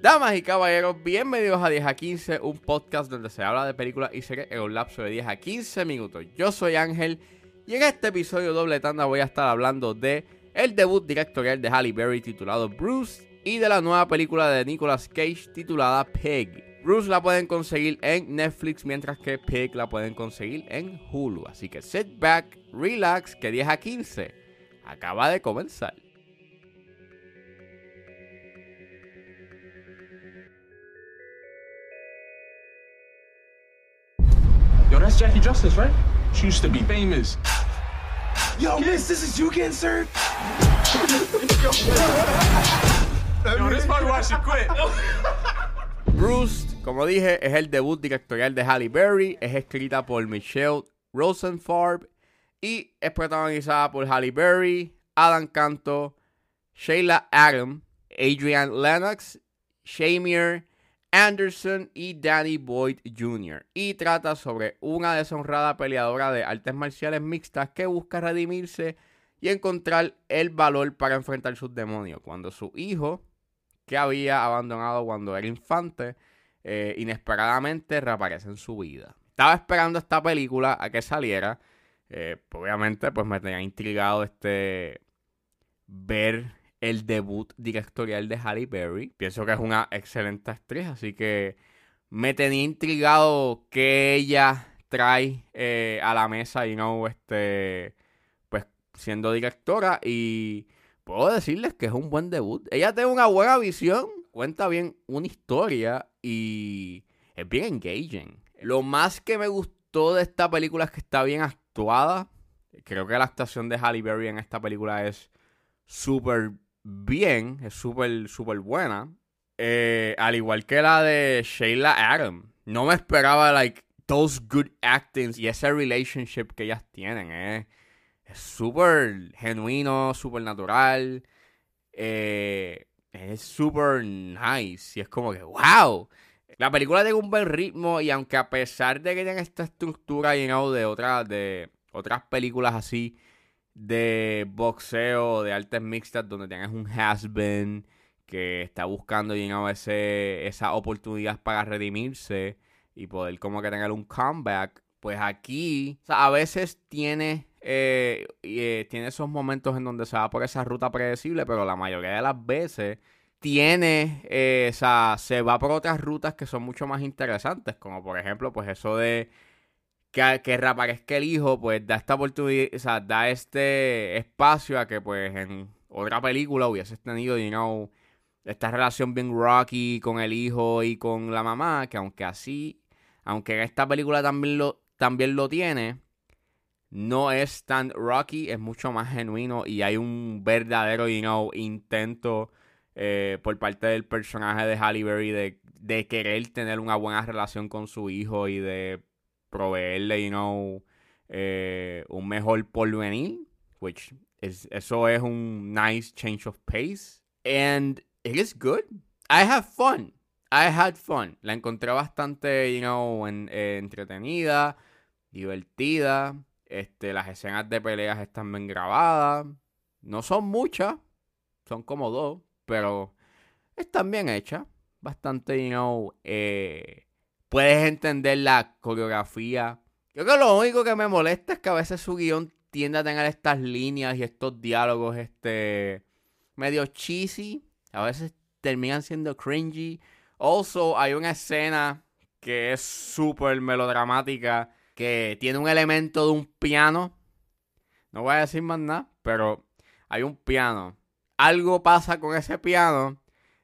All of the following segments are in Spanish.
Damas y caballeros, bienvenidos a 10 a 15, un podcast donde se habla de películas y series en un lapso de 10 a 15 minutos. Yo soy Ángel y en este episodio doble tanda voy a estar hablando de el debut directorial de Halle Berry titulado Bruce y de la nueva película de Nicolas Cage titulada Pig. Bruce la pueden conseguir en Netflix, mientras que Pig la pueden conseguir en Hulu. Así que sit back, relax, que 10 a 15 acaba de comenzar. Yo, that's Jackie Justice, right? She used to be famous. Yo, miss, this is you getting served? Yo, this probably why she quit. Bruce, como dije, es el debut directorial de Halle Berry, es escrita por Michelle Rosenfarb y es protagonizada por Halle Berry, Adam Canto, Sheila Adam, Adrian Lennox, Shamir Anderson y Danny Boyd Jr. Y trata sobre una deshonrada peleadora de artes marciales mixtas que busca redimirse y encontrar el valor para enfrentar sus demonios cuando su hijo que había abandonado cuando era infante, eh, inesperadamente reaparece en su vida. Estaba esperando esta película a que saliera. eh, obviamente, pues me tenía intrigado este ver el debut directorial de Halle Berry. Pienso que es una excelente actriz, así que me tenía intrigado que ella trae eh, a la mesa, you know, este, pues siendo directora y puedo decirles que es un buen debut. Ella tiene una buena visión, cuenta bien una historia y es bien engaging. Lo más que me gustó de esta película es que está bien actuada. Creo que la actuación de Halle Berry en esta película es súper bien, es súper, súper buena. Eh, al igual que la de Sheila Adam. No me esperaba, like, those good actings y ese relationship que ellas tienen. Eh es súper genuino, súper natural. eh, es súper nice. Y es como que, wow. La película tiene un buen ritmo. Y aunque a pesar de que tiene esta estructura know, de, otras de otras películas así de boxeo, de artes mixtas, donde tienes un has-been que está buscando know, ese, esa oportunidad para redimirse y poder como que tener un comeback. Pues aquí, a veces tiene eh, eh, tiene esos momentos en donde se va por esa ruta predecible, pero la mayoría de las veces tiene, eh, se va por otras rutas que son mucho más interesantes, como por ejemplo, pues eso de que, que reaparezca el hijo, pues da esta oportunidad, da este espacio a que pues en otra película hubieses tenido, you know, esta relación bien rocky con el hijo y con la mamá, que aunque así, aunque en esta película también lo, también lo tiene, no es tan rocky, es mucho más genuino y hay un verdadero, you know, intento eh, por parte del personaje de Halle Berry de, de, querer tener una buena relación con su hijo y de proveerle, you know, eh, un mejor porvenir, which is, eso es un nice change of pace. And it is good. I have fun. I had fun. La encontré bastante, you know, eh, entretenida, divertida. Este, las escenas de peleas están bien grabadas. No son muchas. Son como dos. Pero están bien hechas. Bastante, you know. Eh, puedes entender la coreografía. Creo que lo único que me molesta es que a veces su guion tiende a tener estas líneas y estos diálogos este medio cheesy. A veces terminan siendo cringy. Also, hay una escena que es súper melodramática que tiene un elemento de un piano. No voy a decir más nada, pero hay un piano. Algo pasa con ese piano.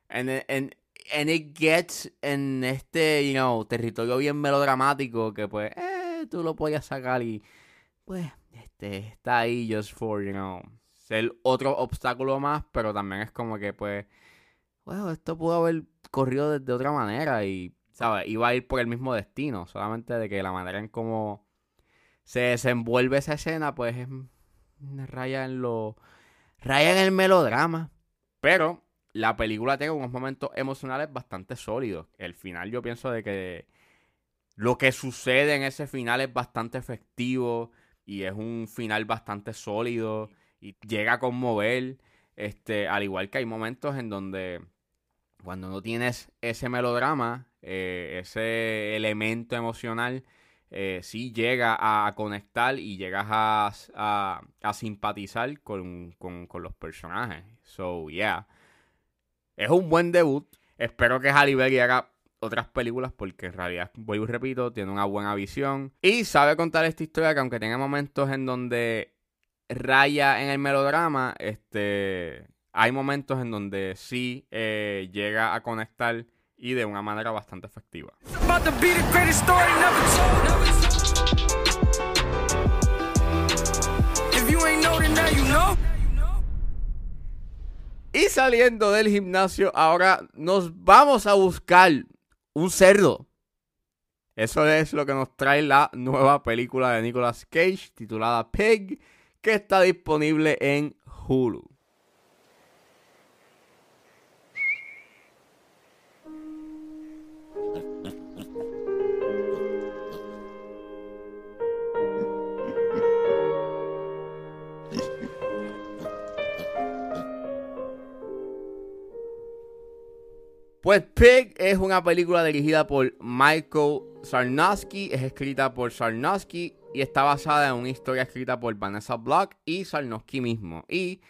And, and, and it gets en este, you know, territorio bien melodramático que pues, eh, tú lo podías sacar y pues, este, está ahí just for, you know, ser otro obstáculo más, pero también es como que pues, bueno, esto pudo haber corrido de, de otra manera y ¿sabes? Iba a ir por el mismo destino, solamente de que la manera en cómo se desenvuelve esa escena, pues es raya en lo... raya en el melodrama. Pero la película tiene unos momentos emocionales bastante sólidos. El final yo pienso de que lo que sucede en ese final es bastante efectivo y es un final bastante sólido y llega a conmover. Este, al igual que hay momentos en donde cuando no tienes ese melodrama, eh, ese elemento emocional, eh, sí llega a conectar y llegas a, a, simpatizar con, con, los personajes. So, yeah. Es un buen debut. Espero que Halle Berry haga otras películas porque en realidad, vuelvo y repito, tiene una buena visión y sabe contar esta historia que aunque tenga momentos en donde raya en el melodrama, este, hay momentos en donde sí eh, llega a conectar y de una manera bastante efectiva. Y saliendo del gimnasio, ahora nos vamos a buscar un cerdo. Eso es lo que nos trae la nueva película de Nicolas Cage titulada Pig, que está disponible en Hulu. Pues Pig es una película dirigida por Michael Sarnowski, es escrita por Sarnowski y está basada en una historia escrita por Vanessa Block y Sarnowski mismo. Y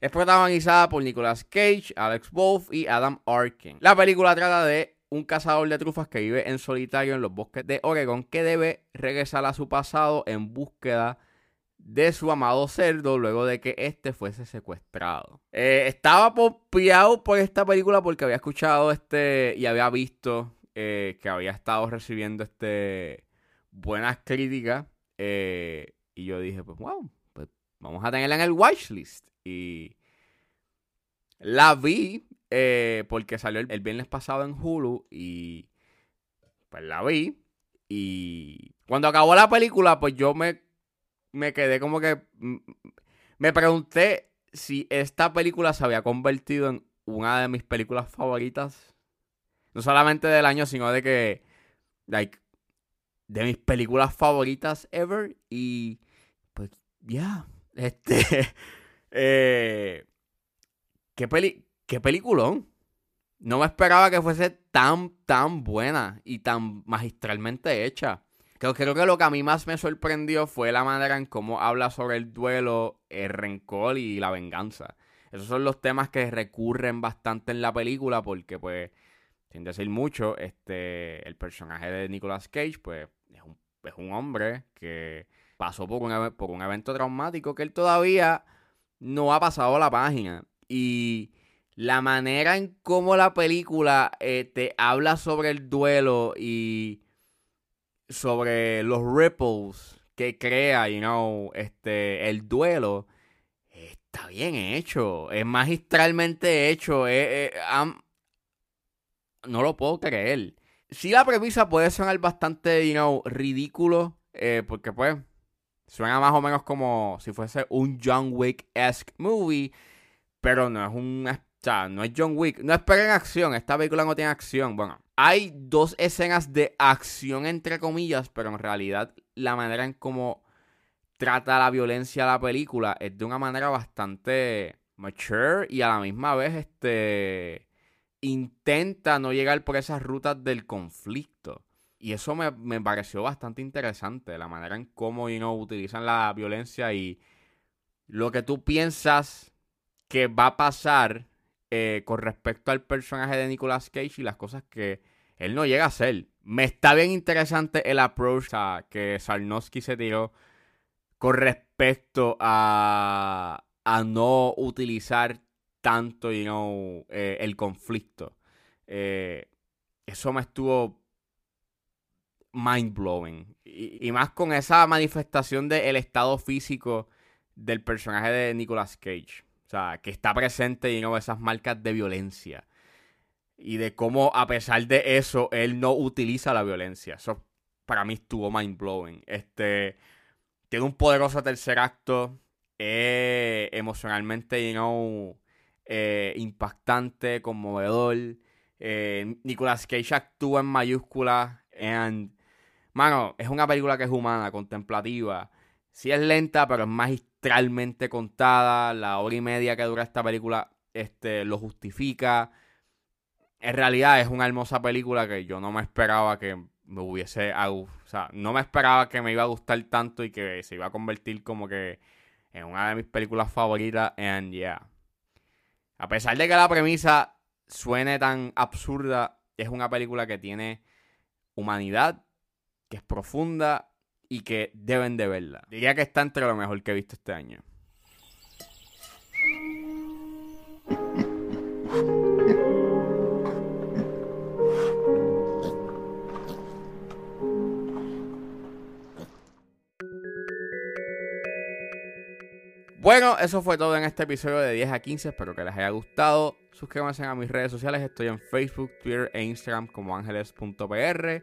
es protagonizada por Nicolas Cage, Alex Wolff y Adam Arkin. La película trata de un cazador de trufas que vive en solitario en los bosques de Oregon que debe regresar a su pasado en búsqueda de de su amado cerdo luego de que éste fuese secuestrado. Eh, estaba popiado por esta película porque había escuchado este y había visto eh, que había estado recibiendo este buenas críticas. Eh, y yo dije, pues wow, pues vamos a tenerla en el watchlist. Y la vi porque salió el, el viernes pasado en Hulu y pues la vi. Y cuando acabó la película, pues yo me me quedé como que. Me pregunté si esta película se había convertido en una de mis películas favoritas. No solamente del año, sino de que. Like. De mis películas favoritas ever. Y. Pues, ya. Este. eh, ¿qué, peli ¿Qué peliculón? No me esperaba que fuese tan, tan buena y tan magistralmente hecha. Creo, creo, que lo que a mí más me sorprendió fue la manera en cómo habla sobre el duelo, el rencor y la venganza. Esos son los temas que recurren bastante en la película porque, pues, sin decir mucho, este, el personaje de Nicolas Cage, pues, es un, hombre que pasó por un, por un evento traumático que él todavía no ha pasado la página. Y la manera en cómo la película eh, te habla sobre el duelo y sobre los ripples que crea, you know, este, el duelo, está bien hecho, es magistralmente hecho, no lo puedo creer. Si la premisa puede sonar bastante, you know, ridículo, eh, porque pues suena más o menos como si fuese un John Wick-esque movie, pero no es un, o no es John Wick, no esperen acción, esta película no tiene acción, bueno, hay dos escenas de acción, entre comillas, pero en realidad la manera en cómo trata la violencia la película es de una manera bastante mature y a la misma vez este intenta no llegar por esas rutas del conflicto. Y eso me, pareció bastante interesante, la manera en cómo you utilizan la violencia y lo que tú piensas que va a pasar eh, con respecto al personaje de Nicolas Cage y las cosas que él no llega a hacer. Me está bien interesante el approach que Sarnowski se tiró con respecto a, a no utilizar tanto eh, el conflicto. Eh, eso me estuvo mind blowing. Y, más con esa manifestación del estado físico del personaje de Nicolas Cage. Sea, que está presente y no esas marcas de violencia. Y de cómo, a pesar de eso, él no utiliza la violencia. Eso para mí estuvo mind blowing. Este. Tiene un poderoso tercer acto. emocionalmente, you know, eh, impactante, conmovedor. Eh, Nicolas Cage actúa en mayúsculas. Mano, es una película que es humana, contemplativa. Sí es lenta, pero es magistralmente contada. La hora y media que dura esta película este, lo justifica. En realidad es una hermosa película que yo no me esperaba que me hubiese... O sea, no me esperaba que me iba a gustar tanto y que se iba a convertir como que en una de mis películas favoritas. And yeah. A pesar de que la premisa suene tan absurda, es una película que tiene humanidad, que es profunda y que deben de verla. Diría que está entre lo mejor que he visto este año. Bueno, eso fue todo en este episodio de 10 a 15. Espero que les haya gustado. Suscríbanse a mis redes sociales. Estoy en Facebook, Twitter e Instagram como ángeles.pr.